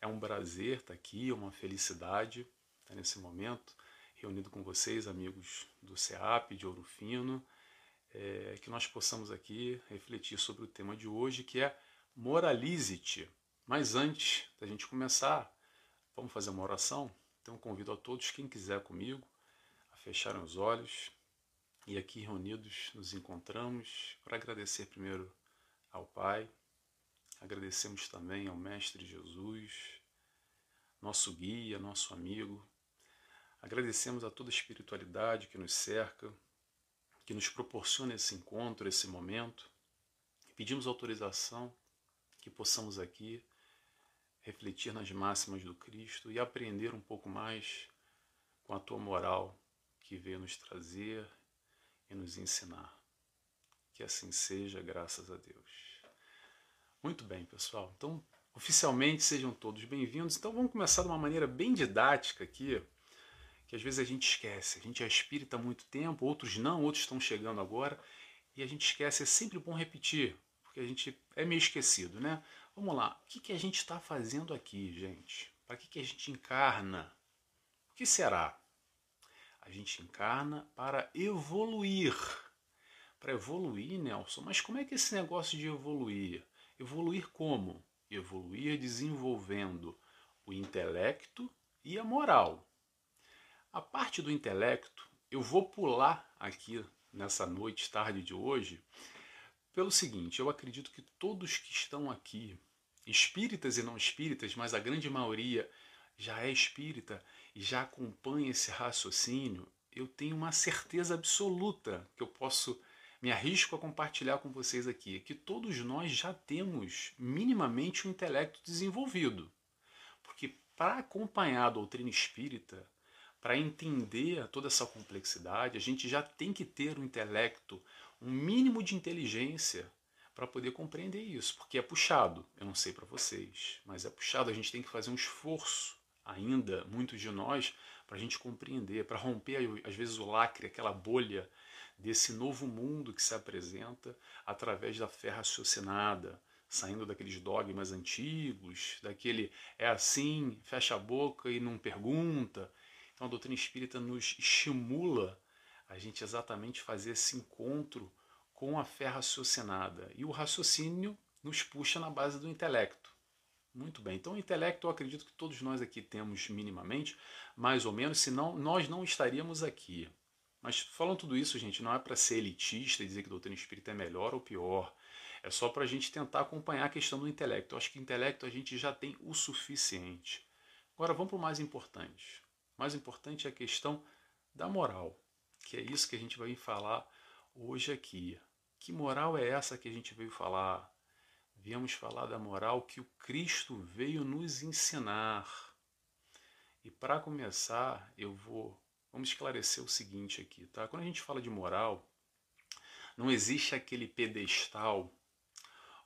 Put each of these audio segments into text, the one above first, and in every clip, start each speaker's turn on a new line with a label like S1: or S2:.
S1: É um prazer estar aqui, é uma felicidade estar nesse momento reunido com vocês, amigos do CEAP, de Ouro Fino, é, que nós possamos aqui refletir sobre o tema de hoje, que é Moralize-te. Mas antes da gente começar, vamos fazer uma oração? Então convido a todos, quem quiser comigo, a fecharem os olhos e aqui reunidos nos encontramos para agradecer primeiro ao Pai, agradecemos também ao Mestre Jesus, nosso guia, nosso amigo, agradecemos a toda a espiritualidade que nos cerca, que nos proporciona esse encontro, esse momento, pedimos autorização que possamos aqui refletir nas máximas do Cristo e aprender um pouco mais com a tua moral que veio nos trazer e nos ensinar. Que assim seja, graças a Deus. Muito bem, pessoal. Então, oficialmente sejam todos bem-vindos. Então, vamos começar de uma maneira bem didática aqui, que às vezes a gente esquece. A gente é espírita há muito tempo, outros não, outros estão chegando agora, e a gente esquece. É sempre bom repetir, porque a gente é meio esquecido, né? Vamos lá, o que, que a gente está fazendo aqui, gente? Para que, que a gente encarna? O que será? A gente encarna para evoluir. Para evoluir, Nelson, mas como é que é esse negócio de evoluir? Evoluir como? Evoluir desenvolvendo o intelecto e a moral. A parte do intelecto, eu vou pular aqui nessa noite, tarde de hoje, pelo seguinte: eu acredito que todos que estão aqui espíritas e não espíritas, mas a grande maioria já é espírita e já acompanha esse raciocínio, eu tenho uma certeza absoluta que eu posso me arrisco a compartilhar com vocês aqui, que todos nós já temos minimamente um intelecto desenvolvido. Porque para acompanhar a doutrina espírita, para entender toda essa complexidade, a gente já tem que ter um intelecto, um mínimo de inteligência para poder compreender isso, porque é puxado. Eu não sei para vocês, mas é puxado. A gente tem que fazer um esforço ainda, muitos de nós, para a gente compreender, para romper às vezes o lacre, aquela bolha desse novo mundo que se apresenta através da fé raciocinada, saindo daqueles dogmas antigos, daquele é assim, fecha a boca e não pergunta. Então a doutrina espírita nos estimula a gente exatamente fazer esse encontro com a fé raciocinada. E o raciocínio nos puxa na base do intelecto. Muito bem. Então, o intelecto eu acredito que todos nós aqui temos minimamente, mais ou menos, senão nós não estaríamos aqui. Mas falando tudo isso, gente, não é para ser elitista e dizer que a doutrina espírita é melhor ou pior. É só para a gente tentar acompanhar a questão do intelecto. Eu acho que intelecto a gente já tem o suficiente. Agora vamos para o mais importante. O mais importante é a questão da moral, que é isso que a gente vai falar hoje aqui. Que moral é essa que a gente veio falar? Viemos falar da moral que o Cristo veio nos ensinar. E para começar, eu vou vamos esclarecer o seguinte aqui, tá? Quando a gente fala de moral, não existe aquele pedestal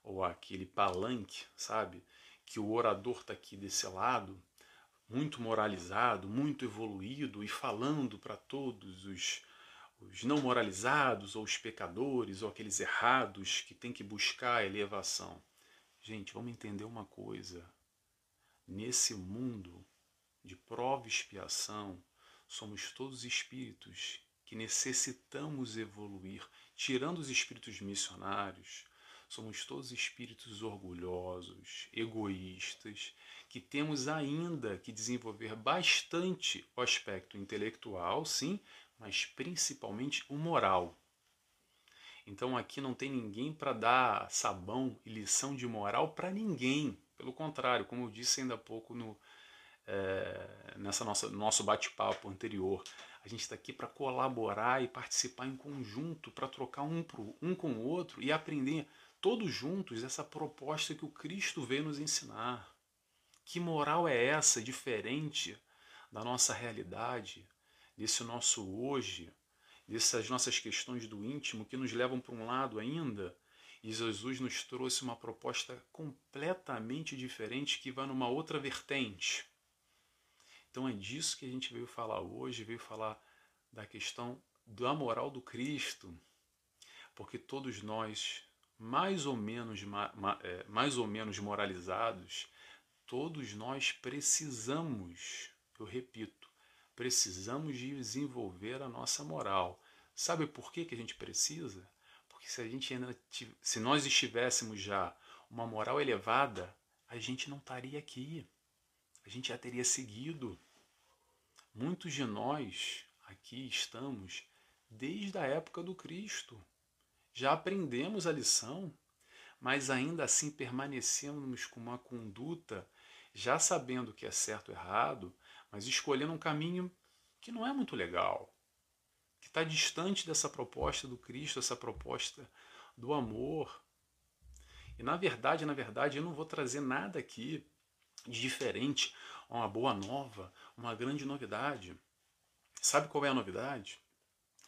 S1: ou aquele palanque, sabe? Que o orador está aqui desse lado, muito moralizado, muito evoluído e falando para todos os os não moralizados, ou os pecadores, ou aqueles errados que têm que buscar a elevação. Gente, vamos entender uma coisa. Nesse mundo de prova e expiação, somos todos espíritos que necessitamos evoluir, tirando os espíritos missionários, somos todos espíritos orgulhosos, egoístas, que temos ainda que desenvolver bastante o aspecto intelectual, sim, mas principalmente o moral. Então aqui não tem ninguém para dar sabão e lição de moral para ninguém. Pelo contrário, como eu disse ainda há pouco no é, nessa nossa nosso bate-papo anterior, a gente está aqui para colaborar e participar em conjunto, para trocar um, pro, um com o outro e aprender todos juntos essa proposta que o Cristo veio nos ensinar. Que moral é essa diferente da nossa realidade? desse nosso hoje, dessas nossas questões do íntimo que nos levam para um lado ainda. E Jesus nos trouxe uma proposta completamente diferente que vai numa outra vertente. Então é disso que a gente veio falar hoje, veio falar da questão da moral do Cristo, porque todos nós, mais ou menos, é, mais ou menos moralizados, todos nós precisamos, eu repito, precisamos desenvolver a nossa moral. Sabe por que, que a gente precisa? Porque se a gente ainda se nós estivéssemos já uma moral elevada, a gente não estaria aqui. A gente já teria seguido. Muitos de nós aqui estamos desde a época do Cristo. Já aprendemos a lição, mas ainda assim permanecemos com uma conduta, já sabendo o que é certo ou errado, mas escolhendo um caminho que não é muito legal, que está distante dessa proposta do Cristo, essa proposta do amor. E na verdade, na verdade, eu não vou trazer nada aqui diferente, uma boa nova, uma grande novidade. Sabe qual é a novidade?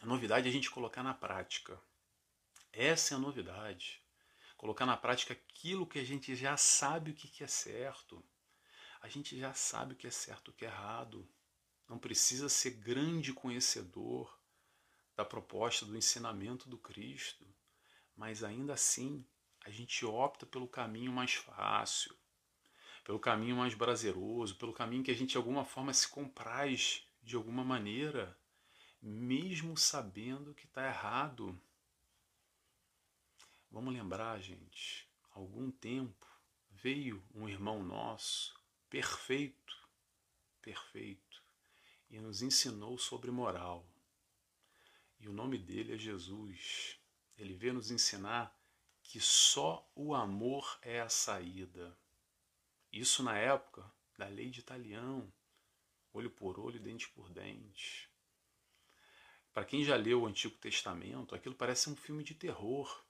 S1: A novidade é a gente colocar na prática. Essa é a novidade. Colocar na prática aquilo que a gente já sabe o que é certo. A gente já sabe o que é certo e o que é errado. Não precisa ser grande conhecedor da proposta do ensinamento do Cristo, mas ainda assim a gente opta pelo caminho mais fácil, pelo caminho mais prazeroso, pelo caminho que a gente de alguma forma se compraz de alguma maneira, mesmo sabendo que está errado. Vamos lembrar, gente, algum tempo veio um irmão nosso, perfeito, perfeito, e nos ensinou sobre moral. E o nome dele é Jesus. Ele veio nos ensinar que só o amor é a saída. Isso na época da lei de Italião, olho por olho, dente por dente. Para quem já leu o Antigo Testamento, aquilo parece um filme de terror.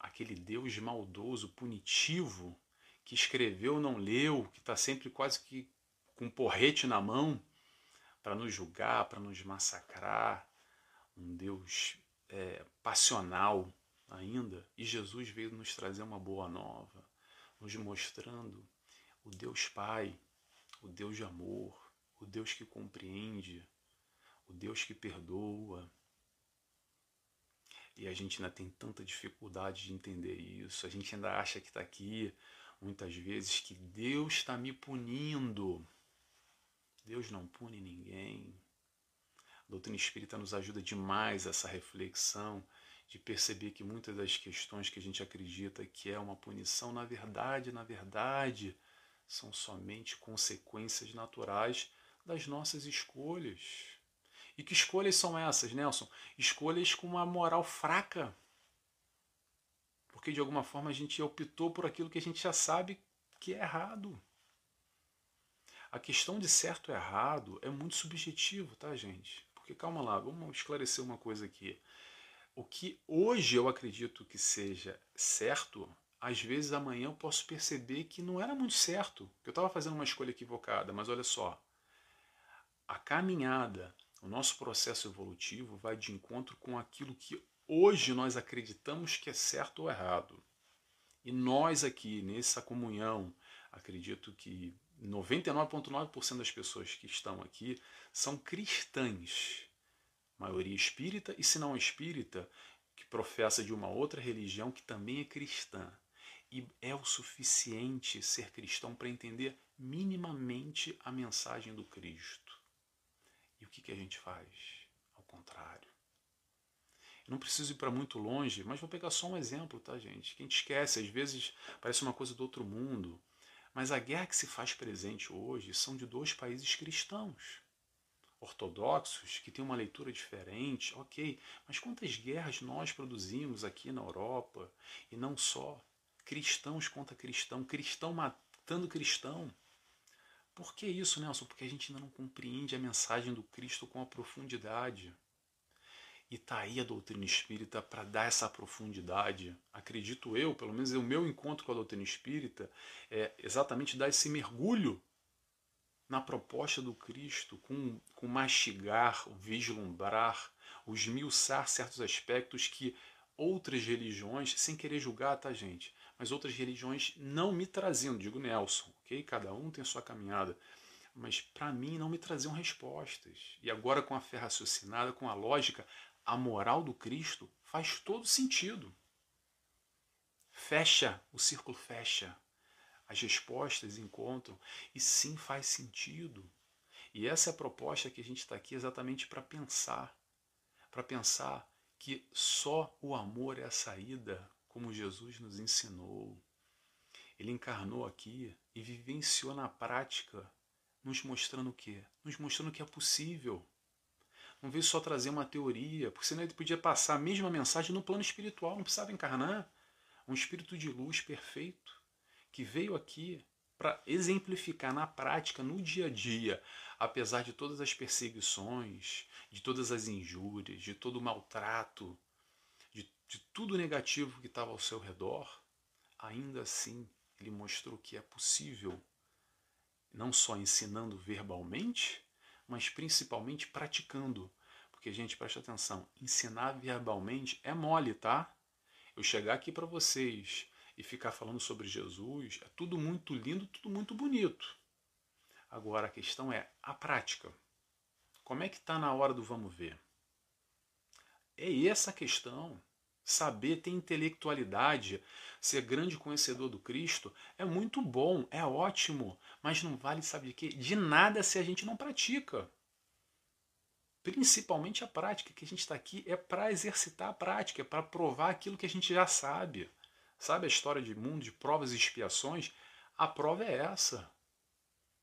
S1: Aquele Deus maldoso, punitivo, que escreveu não leu, que está sempre quase que com um porrete na mão para nos julgar, para nos massacrar. Um Deus é, passional ainda. E Jesus veio nos trazer uma boa nova, nos mostrando o Deus Pai, o Deus de amor, o Deus que compreende, o Deus que perdoa. E a gente ainda tem tanta dificuldade de entender isso, a gente ainda acha que está aqui, muitas vezes, que Deus está me punindo. Deus não pune ninguém. A doutrina espírita nos ajuda demais essa reflexão de perceber que muitas das questões que a gente acredita que é uma punição, na verdade, na verdade, são somente consequências naturais das nossas escolhas. E que escolhas são essas, Nelson? Escolhas com uma moral fraca. Porque de alguma forma a gente optou por aquilo que a gente já sabe que é errado. A questão de certo ou errado é muito subjetivo, tá, gente? Porque calma lá, vamos esclarecer uma coisa aqui. O que hoje eu acredito que seja certo às vezes amanhã eu posso perceber que não era muito certo, que eu estava fazendo uma escolha equivocada, mas olha só, a caminhada, o nosso processo evolutivo vai de encontro com aquilo que hoje nós acreditamos que é certo ou errado. E nós aqui, nessa comunhão, acredito que 99,9% das pessoas que estão aqui são cristãs, maioria espírita, e se não espírita, que professa de uma outra religião que também é cristã. E é o suficiente ser cristão para entender minimamente a mensagem do Cristo. E o que, que a gente faz? Ao contrário. Eu não preciso ir para muito longe, mas vou pegar só um exemplo, tá, gente? Que a gente esquece, às vezes parece uma coisa do outro mundo. Mas a guerra que se faz presente hoje são de dois países cristãos. Ortodoxos, que têm uma leitura diferente, ok, mas quantas guerras nós produzimos aqui na Europa e não só? cristãos contra cristão, cristão matando cristão. Por que isso, Nelson? Porque a gente ainda não compreende a mensagem do Cristo com a profundidade. E está aí a doutrina espírita para dar essa profundidade. Acredito eu, pelo menos o meu encontro com a doutrina espírita, é exatamente dar esse mergulho na proposta do Cristo, com, com mastigar, vislumbrar, esmiuçar certos aspectos que outras religiões, sem querer julgar, tá, gente? mas outras religiões não me traziam, digo Nelson, ok? Cada um tem sua caminhada, mas para mim não me traziam respostas. E agora com a fé raciocinada, com a lógica, a moral do Cristo faz todo sentido. Fecha, o círculo fecha. As respostas encontram e sim faz sentido. E essa é a proposta que a gente está aqui exatamente para pensar, para pensar que só o amor é a saída, como Jesus nos ensinou. Ele encarnou aqui e vivenciou na prática, nos mostrando o quê? Nos mostrando que é possível. Não veio só trazer uma teoria, porque senão ele podia passar a mesma mensagem no plano espiritual, não precisava encarnar. Um espírito de luz perfeito que veio aqui para exemplificar na prática, no dia a dia, apesar de todas as perseguições, de todas as injúrias, de todo o maltrato, de, de tudo negativo que estava ao seu redor, ainda assim ele mostrou que é possível, não só ensinando verbalmente, mas principalmente praticando. Porque, gente, presta atenção, ensinar verbalmente é mole, tá? Eu chegar aqui para vocês e ficar falando sobre Jesus é tudo muito lindo, tudo muito bonito. Agora a questão é a prática. Como é que está na hora do vamos ver? É essa a questão. Saber ter intelectualidade, ser grande conhecedor do Cristo é muito bom, é ótimo, mas não vale, sabe de quê? De nada se a gente não pratica. Principalmente a prática, que a gente está aqui é para exercitar a prática, é para provar aquilo que a gente já sabe. Sabe a história de mundo de provas e expiações? A prova é essa.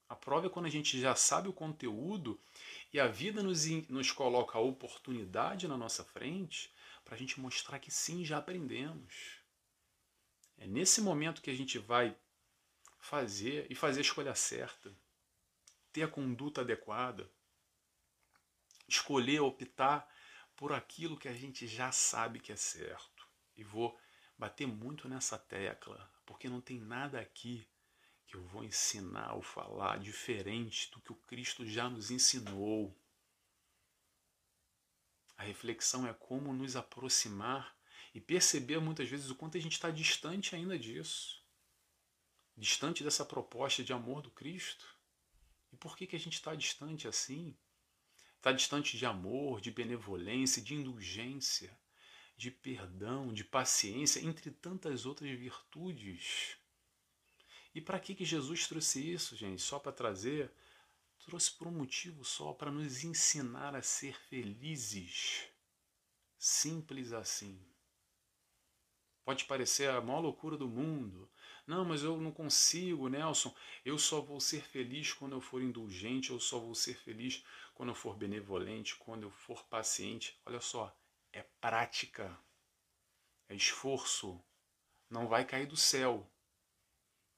S1: A prova é quando a gente já sabe o conteúdo e a vida nos, nos coloca a oportunidade na nossa frente para a gente mostrar que sim, já aprendemos. É nesse momento que a gente vai fazer e fazer a escolha certa, ter a conduta adequada, escolher, optar por aquilo que a gente já sabe que é certo. E vou bater muito nessa tecla, porque não tem nada aqui que eu vou ensinar ou falar diferente do que o Cristo já nos ensinou. A reflexão é como nos aproximar e perceber muitas vezes o quanto a gente está distante ainda disso. Distante dessa proposta de amor do Cristo. E por que, que a gente está distante assim? Está distante de amor, de benevolência, de indulgência, de perdão, de paciência, entre tantas outras virtudes. E para que, que Jesus trouxe isso, gente? Só para trazer? Trouxe por um motivo só, para nos ensinar a ser felizes. Simples assim. Pode parecer a maior loucura do mundo. Não, mas eu não consigo, Nelson. Eu só vou ser feliz quando eu for indulgente, eu só vou ser feliz quando eu for benevolente, quando eu for paciente. Olha só, é prática, é esforço. Não vai cair do céu.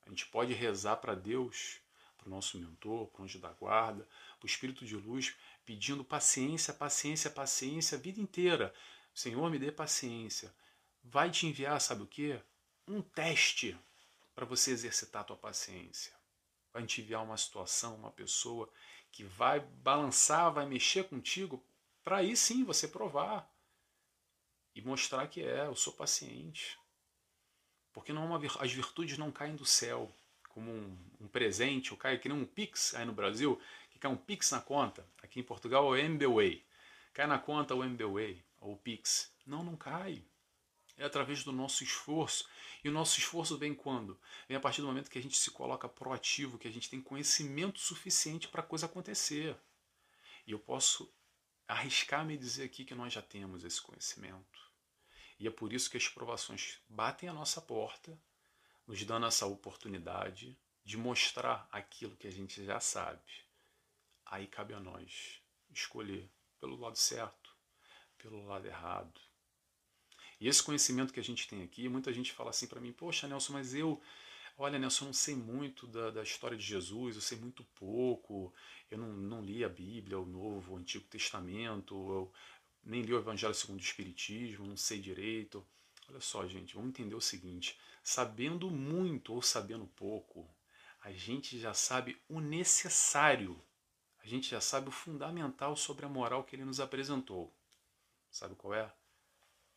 S1: A gente pode rezar para Deus, para o nosso mentor, para o anjo da guarda, para o Espírito de luz, pedindo paciência, paciência, paciência a vida inteira. Senhor, me dê paciência. Vai te enviar, sabe o quê? Um teste para você exercitar a tua paciência. Vai te enviar uma situação, uma pessoa que vai balançar, vai mexer contigo, para aí sim você provar e mostrar que é, eu sou paciente. Porque não é uma, as virtudes não caem do céu como um, um presente, ou cai que nem um Pix aí no Brasil, que cai um Pix na conta. Aqui em Portugal é o MBWay. Cai na conta o MBWay, ou o Pix. Não, não cai. É através do nosso esforço. E o nosso esforço vem quando? Vem a partir do momento que a gente se coloca proativo, que a gente tem conhecimento suficiente para a coisa acontecer. E eu posso arriscar me dizer aqui que nós já temos esse conhecimento. E é por isso que as provações batem a nossa porta, nos dando essa oportunidade de mostrar aquilo que a gente já sabe. Aí cabe a nós escolher pelo lado certo, pelo lado errado. E esse conhecimento que a gente tem aqui, muita gente fala assim para mim: Poxa, Nelson, mas eu, olha, Nelson, eu não sei muito da, da história de Jesus, eu sei muito pouco, eu não, não li a Bíblia, o Novo, o Antigo Testamento, eu, nem li o Evangelho segundo o Espiritismo, não sei direito. Olha só, gente, vamos entender o seguinte: sabendo muito ou sabendo pouco, a gente já sabe o necessário, a gente já sabe o fundamental sobre a moral que ele nos apresentou. Sabe qual é?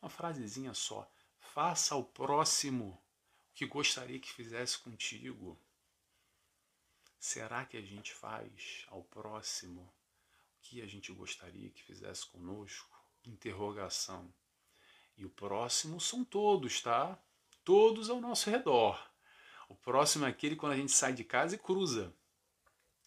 S1: Uma frasezinha só. Faça ao próximo o que gostaria que fizesse contigo. Será que a gente faz ao próximo o que a gente gostaria que fizesse conosco? Interrogação. E o próximo são todos, tá? Todos ao nosso redor. O próximo é aquele quando a gente sai de casa e cruza.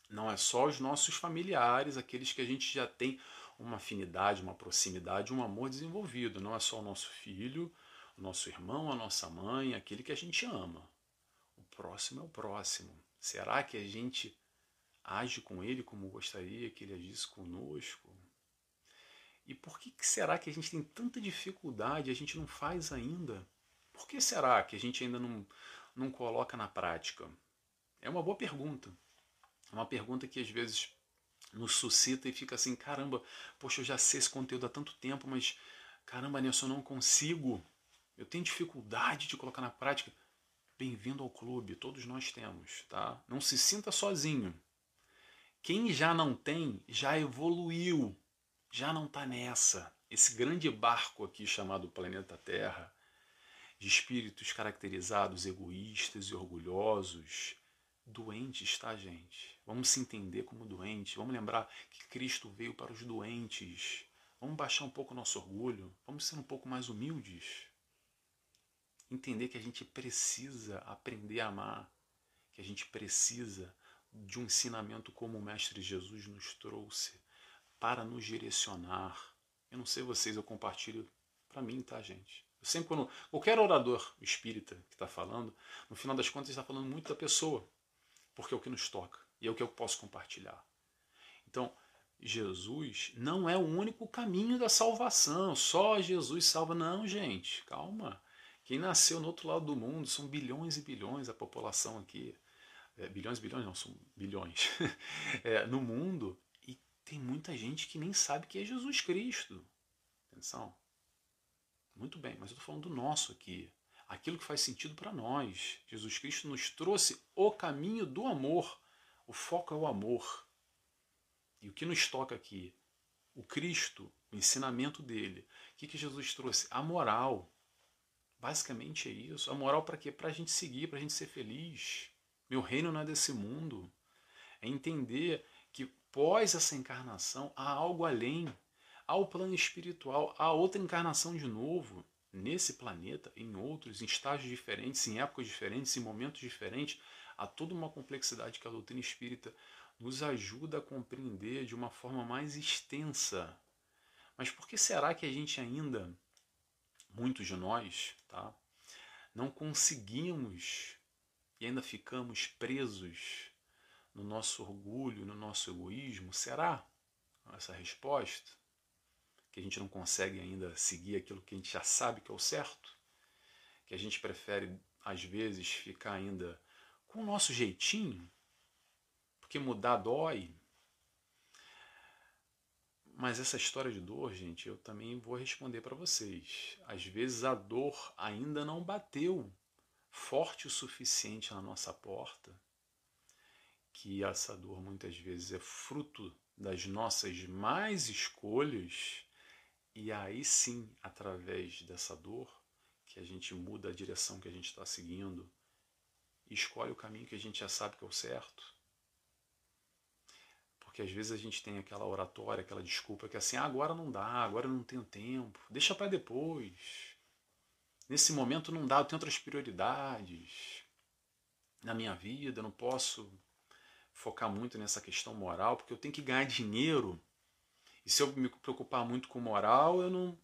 S1: Não é só os nossos familiares, aqueles que a gente já tem uma afinidade, uma proximidade, um amor desenvolvido. Não é só o nosso filho, o nosso irmão, a nossa mãe, aquele que a gente ama. O próximo é o próximo. Será que a gente age com ele como gostaria que ele agisse conosco? E por que será que a gente tem tanta dificuldade, a gente não faz ainda? Por que será que a gente ainda não, não coloca na prática? É uma boa pergunta. É uma pergunta que às vezes nos suscita e fica assim, caramba, poxa, eu já sei esse conteúdo há tanto tempo, mas caramba, Nelson, eu não consigo. Eu tenho dificuldade de colocar na prática. Bem-vindo ao clube, todos nós temos, tá? Não se sinta sozinho. Quem já não tem, já evoluiu, já não está nessa. Esse grande barco aqui chamado planeta Terra, de espíritos caracterizados egoístas e orgulhosos, doentes, tá, gente? Vamos se entender como doentes. Vamos lembrar que Cristo veio para os doentes. Vamos baixar um pouco o nosso orgulho. Vamos ser um pouco mais humildes. Entender que a gente precisa aprender a amar. Que a gente precisa de um ensinamento como o Mestre Jesus nos trouxe para nos direcionar. Eu não sei vocês, eu compartilho para mim, tá, gente? Eu sempre quando qualquer orador espírita que está falando, no final das contas está falando muito da pessoa, porque é o que nos toca e é o que eu posso compartilhar. Então, Jesus não é o único caminho da salvação. Só Jesus salva. Não, gente, calma. Quem nasceu no outro lado do mundo são bilhões e bilhões a população aqui. É, bilhões, bilhões, não, são bilhões. É, no mundo. Tem muita gente que nem sabe que é Jesus Cristo. Atenção. Muito bem, mas eu estou falando do nosso aqui. Aquilo que faz sentido para nós. Jesus Cristo nos trouxe o caminho do amor. O foco é o amor. E o que nos toca aqui? O Cristo, o ensinamento dele. O que, que Jesus trouxe? A moral. Basicamente é isso. A moral para quê? Para a gente seguir, para a gente ser feliz. Meu reino não é desse mundo. É entender que pós essa encarnação há algo além. Há o plano espiritual, há outra encarnação de novo nesse planeta, em outros, em estágios diferentes, em épocas diferentes, em momentos diferentes. Há toda uma complexidade que a doutrina espírita nos ajuda a compreender de uma forma mais extensa. Mas por que será que a gente ainda, muitos de nós, tá, não conseguimos e ainda ficamos presos no nosso orgulho, no nosso egoísmo? Será essa resposta? Que a gente não consegue ainda seguir aquilo que a gente já sabe que é o certo? Que a gente prefere, às vezes, ficar ainda com o nosso jeitinho? porque mudar dói. Mas essa história de dor, gente, eu também vou responder para vocês. Às vezes a dor ainda não bateu forte o suficiente na nossa porta, que essa dor muitas vezes é fruto das nossas mais escolhas, e aí sim, através dessa dor, que a gente muda a direção que a gente está seguindo, escolhe o caminho que a gente já sabe que é o certo. Porque às vezes a gente tem aquela oratória, aquela desculpa que é assim, ah, agora não dá, agora não tenho tempo, deixa para depois. Nesse momento não dá, eu tenho outras prioridades na minha vida, eu não posso focar muito nessa questão moral, porque eu tenho que ganhar dinheiro. E se eu me preocupar muito com moral, eu não.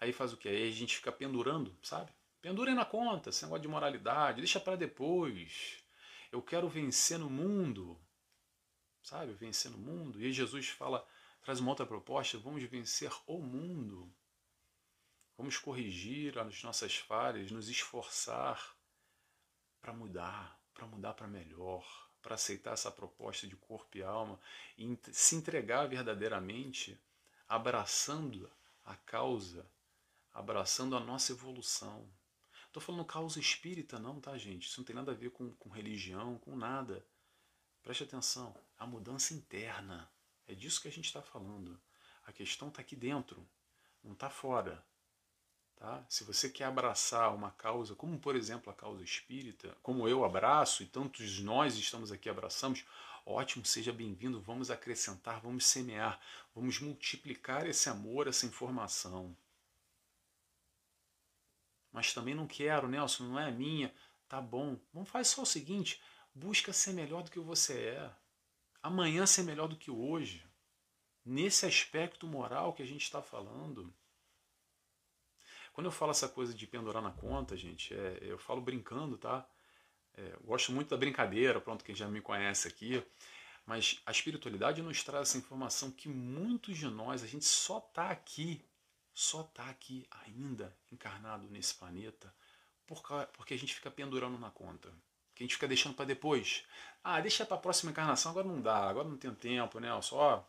S1: Aí faz o quê? Aí a gente fica pendurando, sabe? Pendurem na conta, esse negócio de moralidade, deixa para depois. Eu quero vencer no mundo sabe? Vencer no mundo. E aí Jesus fala, traz uma outra proposta: vamos vencer o mundo. Vamos corrigir as nossas falhas, nos esforçar para mudar, para mudar para melhor, para aceitar essa proposta de corpo e alma e se entregar verdadeiramente, abraçando a causa, abraçando a nossa evolução. Estou falando causa espírita, não, tá, gente? Isso não tem nada a ver com, com religião, com nada. Preste atenção, a mudança interna. É disso que a gente está falando. A questão está aqui dentro, não está fora. Tá? Se você quer abraçar uma causa, como por exemplo a causa espírita, como eu abraço e tantos nós estamos aqui abraçamos, ótimo, seja bem-vindo, vamos acrescentar, vamos semear, vamos multiplicar esse amor, essa informação. Mas também não quero, Nelson, não é minha. tá bom. Vamos fazer só o seguinte: busca ser melhor do que você é. Amanhã ser melhor do que hoje. Nesse aspecto moral que a gente está falando. Quando eu falo essa coisa de pendurar na conta, gente, é, eu falo brincando, tá? É, gosto muito da brincadeira, pronto, quem já me conhece aqui. Mas a espiritualidade nos traz essa informação que muitos de nós, a gente só está aqui, só está aqui ainda encarnado nesse planeta porque a gente fica pendurando na conta. Que a gente fica deixando para depois. Ah, deixa para a próxima encarnação, agora não dá, agora não tenho tempo, né? Só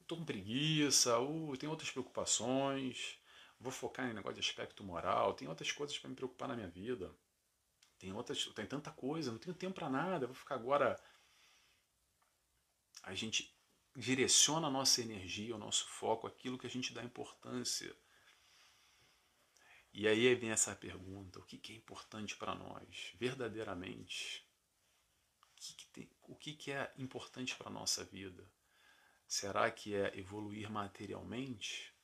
S1: estou com preguiça, uh, tenho outras preocupações, vou focar em negócio de aspecto moral, tem outras coisas para me preocupar na minha vida. Tem outras, tem tanta coisa, não tenho tempo para nada, vou ficar agora a gente direciona a nossa energia, o nosso foco, aquilo que a gente dá importância. E aí vem essa pergunta: o que é importante para nós, verdadeiramente? O que, que, é importante para a nossa vida? Será que é evoluir materialmente,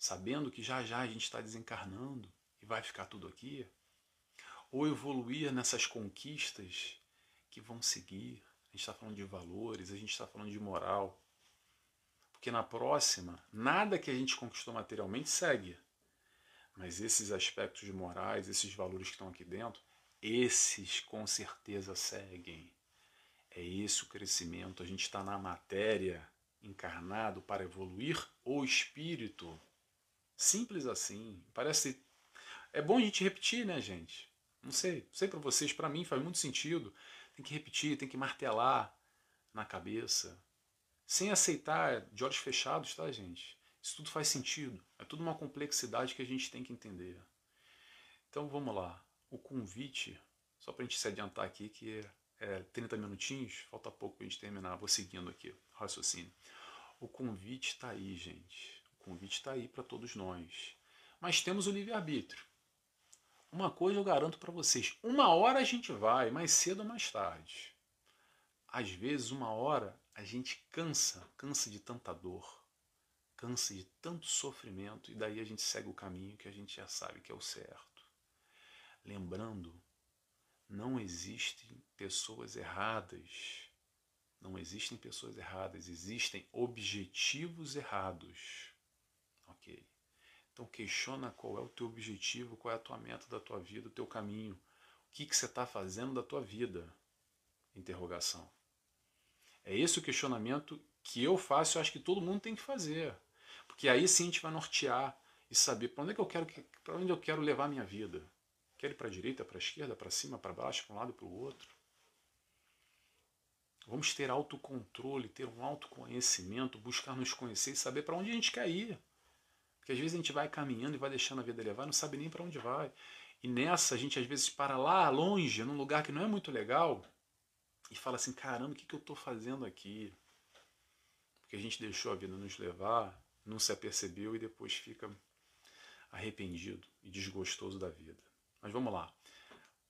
S1: sabendo que já já a gente está desencarnando e vai ficar tudo aqui? Ou evoluir nessas conquistas que vão seguir, a gente está falando de valores, a gente está falando de moral. Porque na próxima, nada que a gente conquistou materialmente segue. Mas esses aspectos morais, esses valores que estão aqui dentro, esses com certeza seguem. É esse o crescimento. A gente está na matéria, encarnado para evoluir o espírito. Simples assim. Parece. É bom a gente repetir, né, gente? Não sei, sei para vocês, para mim faz muito sentido. Tem que repetir, tem que martelar na cabeça. Sem aceitar de olhos fechados, tá, gente? Isso tudo faz sentido. É tudo uma complexidade que a gente tem que entender. Então vamos lá. O convite, só para a gente se adiantar aqui, que é 30 minutinhos, falta pouco para a gente terminar. Vou seguindo aqui, raciocínio. O convite está aí, gente. O convite está aí para todos nós. Mas temos o livre-arbítrio. Uma coisa eu garanto para vocês: uma hora a gente vai, mais cedo ou mais tarde. Às vezes, uma hora a gente cansa, cansa de tanta dor, cansa de tanto sofrimento, e daí a gente segue o caminho que a gente já sabe que é o certo. Lembrando, não existem pessoas erradas. Não existem pessoas erradas, existem objetivos errados. Então questiona qual é o teu objetivo, qual é a tua meta da tua vida, o teu caminho. O que, que você está fazendo da tua vida? Interrogação. É esse o questionamento que eu faço e acho que todo mundo tem que fazer. Porque aí sim a gente vai nortear e saber para onde é que eu quero para onde eu quero levar a minha vida. Quero ir para a direita, para a esquerda, para cima, para baixo, para um lado e para o outro. Vamos ter autocontrole, ter um autoconhecimento, buscar nos conhecer e saber para onde a gente quer ir. Porque às vezes a gente vai caminhando e vai deixando a vida levar não sabe nem para onde vai. E nessa a gente às vezes para lá longe, num lugar que não é muito legal, e fala assim: caramba, o que, que eu estou fazendo aqui? Porque a gente deixou a vida nos levar, não se apercebeu e depois fica arrependido e desgostoso da vida. Mas vamos lá.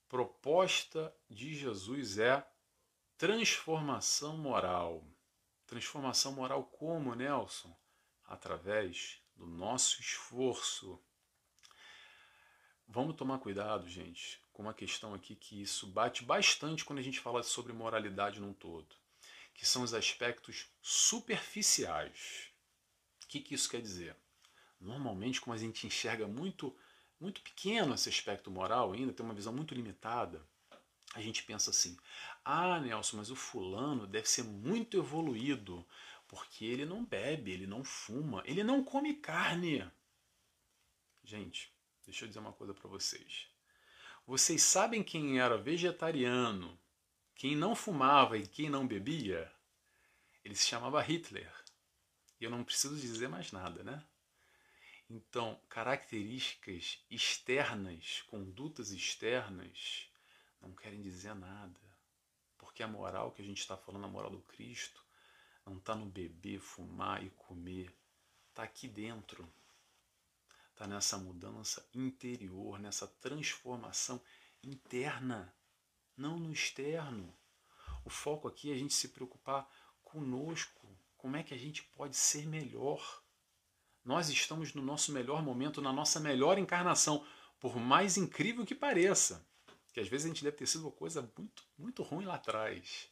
S1: Proposta de Jesus é transformação moral. Transformação moral como, Nelson? Através do nosso esforço. Vamos tomar cuidado, gente, com uma questão aqui que isso bate bastante quando a gente fala sobre moralidade num todo, que são os aspectos superficiais. O que, que isso quer dizer? Normalmente, como a gente enxerga muito, muito pequeno esse aspecto moral ainda, tem uma visão muito limitada, a gente pensa assim: ah, Nelson, mas o fulano deve ser muito evoluído, porque ele não bebe, ele não fuma, ele não come carne. Gente, deixa eu dizer uma coisa para vocês. Vocês sabem quem era vegetariano, quem não fumava e quem não bebia? Ele se chamava Hitler. E eu não preciso dizer mais nada, né? Então, características externas, condutas externas, não querem dizer nada. Porque a moral que a gente está falando, a moral do Cristo, não está no beber, fumar e comer. Está aqui dentro. Está nessa mudança interior, nessa transformação interna, não no externo. O foco aqui é a gente se preocupar conosco. Como é que a gente pode ser melhor? Nós estamos no nosso melhor momento, na nossa melhor encarnação, por mais incrível que pareça. que às vezes a gente deve ter sido uma coisa muito, muito ruim lá atrás.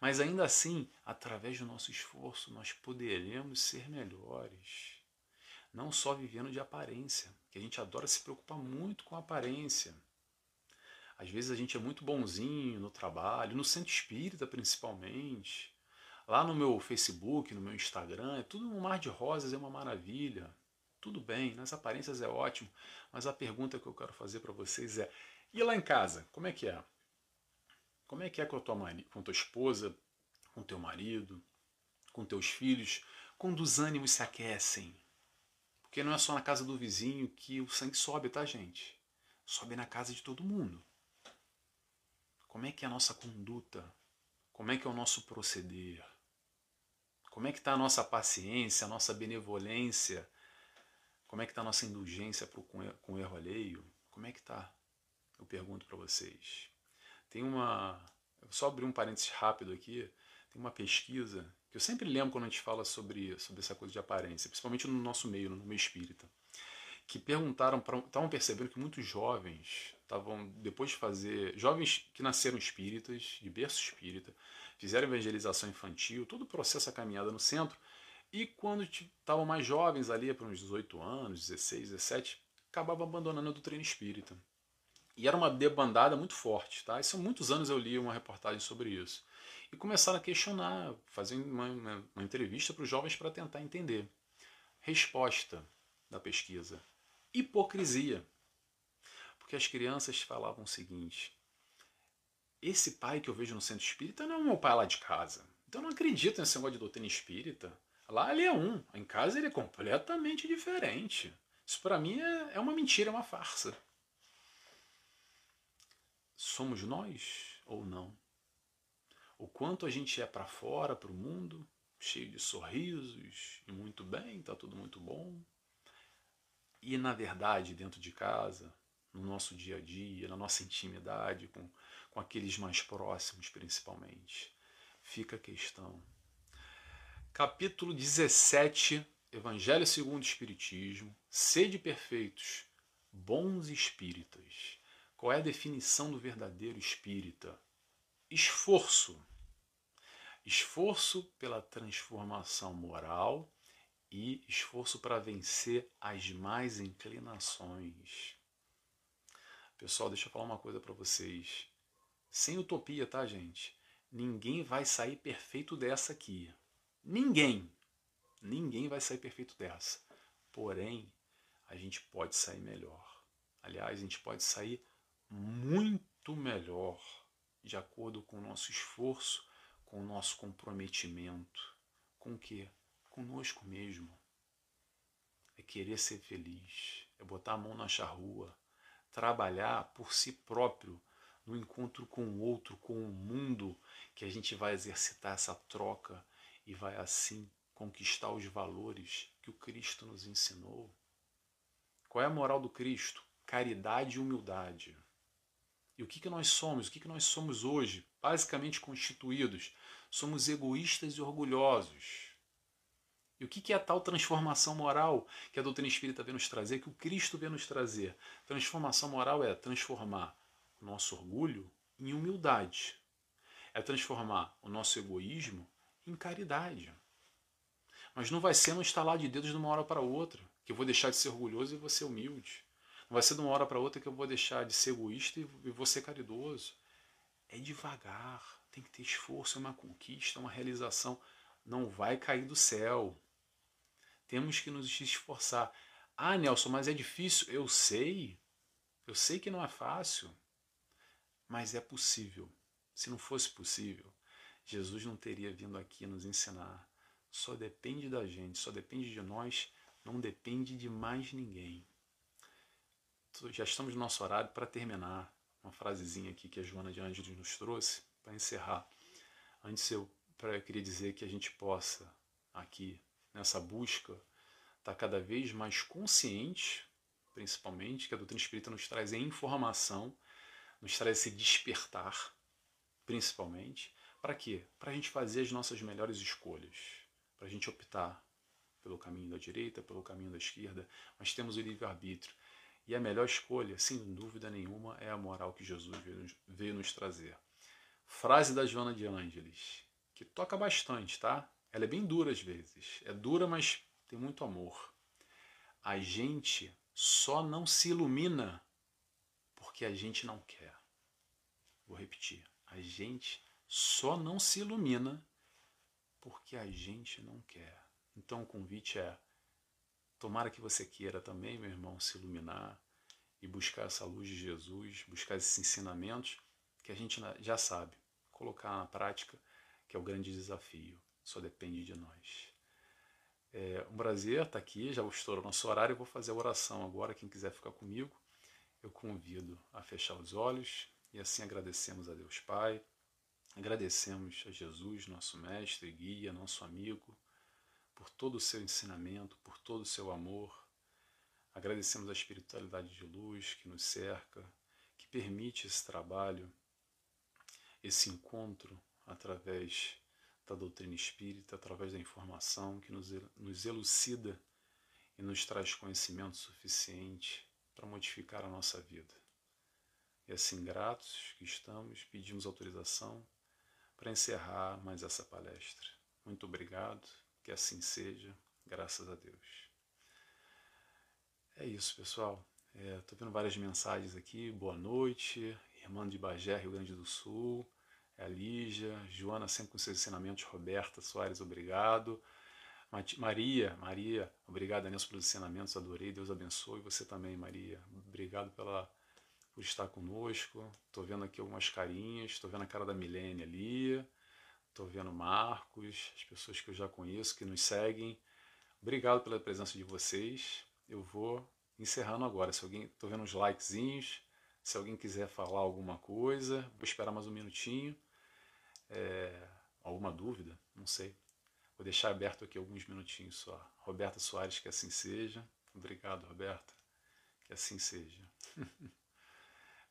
S1: Mas ainda assim, através do nosso esforço, nós poderemos ser melhores. Não só vivendo de aparência, que a gente adora se preocupar muito com a aparência. Às vezes a gente é muito bonzinho no trabalho, no centro espírita principalmente. Lá no meu Facebook, no meu Instagram, é tudo um mar de rosas, é uma maravilha. Tudo bem, nas aparências é ótimo, mas a pergunta que eu quero fazer para vocês é: e lá em casa, como é que é? Como é que é com a tua, com tua esposa, com teu marido, com teus filhos, quando os ânimos se aquecem? Porque não é só na casa do vizinho que o sangue sobe, tá, gente? Sobe na casa de todo mundo. Como é que é a nossa conduta? Como é que é o nosso proceder? Como é que está a nossa paciência, a nossa benevolência? Como é que está a nossa indulgência com, com o erro alheio? Como é que está? Eu pergunto para vocês. Tem uma. Eu só abrir um parênteses rápido aqui. Tem uma pesquisa que eu sempre lembro quando a gente fala sobre, sobre essa coisa de aparência, principalmente no nosso meio, no meio espírita. Que perguntaram, estavam percebendo que muitos jovens estavam, depois de fazer. Jovens que nasceram espíritas, de berço espírita, fizeram evangelização infantil, todo o processo, a caminhada no centro, e quando estavam mais jovens ali, para uns 18 anos, 16, 17, acabavam abandonando a doutrina espírita. E era uma debandada muito forte, tá? Isso há muitos anos eu li uma reportagem sobre isso. E começaram a questionar, fazendo uma, uma, uma entrevista para os jovens para tentar entender. Resposta da pesquisa: hipocrisia. Porque as crianças falavam o seguinte: esse pai que eu vejo no centro espírita não é o meu pai lá de casa. Então eu não acredito nesse negócio de doutrina espírita. Lá ele é um, em casa ele é completamente diferente. Isso para mim é, é uma mentira, é uma farsa. Somos nós ou não? O quanto a gente é para fora, para o mundo, cheio de sorrisos e muito bem, está tudo muito bom. E na verdade, dentro de casa, no nosso dia a dia, na nossa intimidade, com, com aqueles mais próximos principalmente. Fica a questão. Capítulo 17, Evangelho segundo o Espiritismo, sede perfeitos, bons espíritas. Qual é a definição do verdadeiro espírita? Esforço. Esforço pela transformação moral e esforço para vencer as mais inclinações. Pessoal, deixa eu falar uma coisa para vocês. Sem utopia, tá, gente? Ninguém vai sair perfeito dessa aqui. Ninguém. Ninguém vai sair perfeito dessa. Porém, a gente pode sair melhor. Aliás, a gente pode sair muito melhor, de acordo com o nosso esforço, com o nosso comprometimento. Com o quê? Conosco mesmo. É querer ser feliz, é botar a mão na charrua, trabalhar por si próprio, no encontro com o outro, com o mundo, que a gente vai exercitar essa troca e vai assim conquistar os valores que o Cristo nos ensinou. Qual é a moral do Cristo? Caridade e humildade. E o que, que nós somos? O que, que nós somos hoje? Basicamente constituídos. Somos egoístas e orgulhosos. E o que é a tal transformação moral que a doutrina espírita vem nos trazer, que o Cristo vem nos trazer? Transformação moral é transformar o nosso orgulho em humildade. É transformar o nosso egoísmo em caridade. Mas não vai ser no estalar de dedos de uma hora para outra, que eu vou deixar de ser orgulhoso e vou ser humilde. Vai ser de uma hora para outra que eu vou deixar de ser egoísta e vou ser caridoso. É devagar, tem que ter esforço, é uma conquista, uma realização. Não vai cair do céu. Temos que nos esforçar. Ah, Nelson, mas é difícil. Eu sei. Eu sei que não é fácil. Mas é possível. Se não fosse possível, Jesus não teria vindo aqui nos ensinar. Só depende da gente, só depende de nós, não depende de mais ninguém. Já estamos no nosso horário para terminar. Uma frasezinha aqui que a Joana de Ângeles nos trouxe para encerrar. Antes eu, eu queria dizer que a gente possa aqui nessa busca, está cada vez mais consciente, principalmente, que a doutrina espírita nos traz a informação, nos traz esse despertar, principalmente. Para quê? Para a gente fazer as nossas melhores escolhas, para a gente optar pelo caminho da direita, pelo caminho da esquerda, mas temos o livre-arbítrio. E a melhor escolha, sem dúvida nenhuma, é a moral que Jesus veio nos trazer. Frase da Joana de Ângeles, que toca bastante, tá? Ela é bem dura às vezes. É dura, mas tem muito amor. A gente só não se ilumina porque a gente não quer. Vou repetir. A gente só não se ilumina porque a gente não quer. Então o convite é: tomara que você queira também, meu irmão, se iluminar e buscar essa luz de Jesus, buscar esses ensinamentos que a gente já sabe, colocar na prática, que é o grande desafio. Só depende de nós. É um prazer estar aqui, já estourou nosso horário, eu vou fazer a oração agora. Quem quiser ficar comigo, eu convido a fechar os olhos e assim agradecemos a Deus Pai, agradecemos a Jesus, nosso mestre, guia, nosso amigo, por todo o seu ensinamento, por todo o seu amor. Agradecemos a espiritualidade de luz que nos cerca, que permite esse trabalho, esse encontro através da doutrina espírita, através da informação que nos, nos elucida e nos traz conhecimento suficiente para modificar a nossa vida. E assim, gratos que estamos, pedimos autorização para encerrar mais essa palestra. Muito obrigado, que assim seja, graças a Deus. É isso, pessoal. Estou é, vendo várias mensagens aqui. Boa noite, irmã de Bagé, Rio Grande do Sul. É Lígia, Joana, sempre com seus ensinamentos. Roberta Soares, obrigado. Maria, Maria, obrigado, Nelson, pelos ensinamentos, adorei. Deus abençoe. Você também, Maria. Obrigado pela, por estar conosco. Estou vendo aqui algumas carinhas, estou vendo a cara da Milene ali, estou vendo Marcos, as pessoas que eu já conheço, que nos seguem. Obrigado pela presença de vocês. Eu vou encerrando agora. Se alguém, estou vendo uns likezinhos. Se alguém quiser falar alguma coisa, vou esperar mais um minutinho. É, alguma dúvida? Não sei. Vou deixar aberto aqui alguns minutinhos só. Roberta Soares, que assim seja. Obrigado, Roberta. Que assim seja.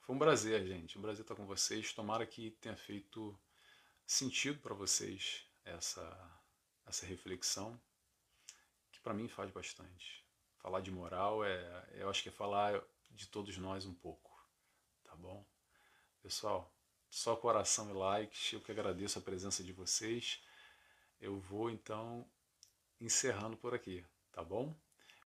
S1: Foi um prazer, gente. Um prazer estar com vocês. Tomara que tenha feito sentido para vocês essa, essa reflexão, que para mim faz bastante. Falar de moral é, eu acho que é falar de todos nós um pouco, tá bom? Pessoal, só coração e likes. Eu que agradeço a presença de vocês. Eu vou então encerrando por aqui, tá bom?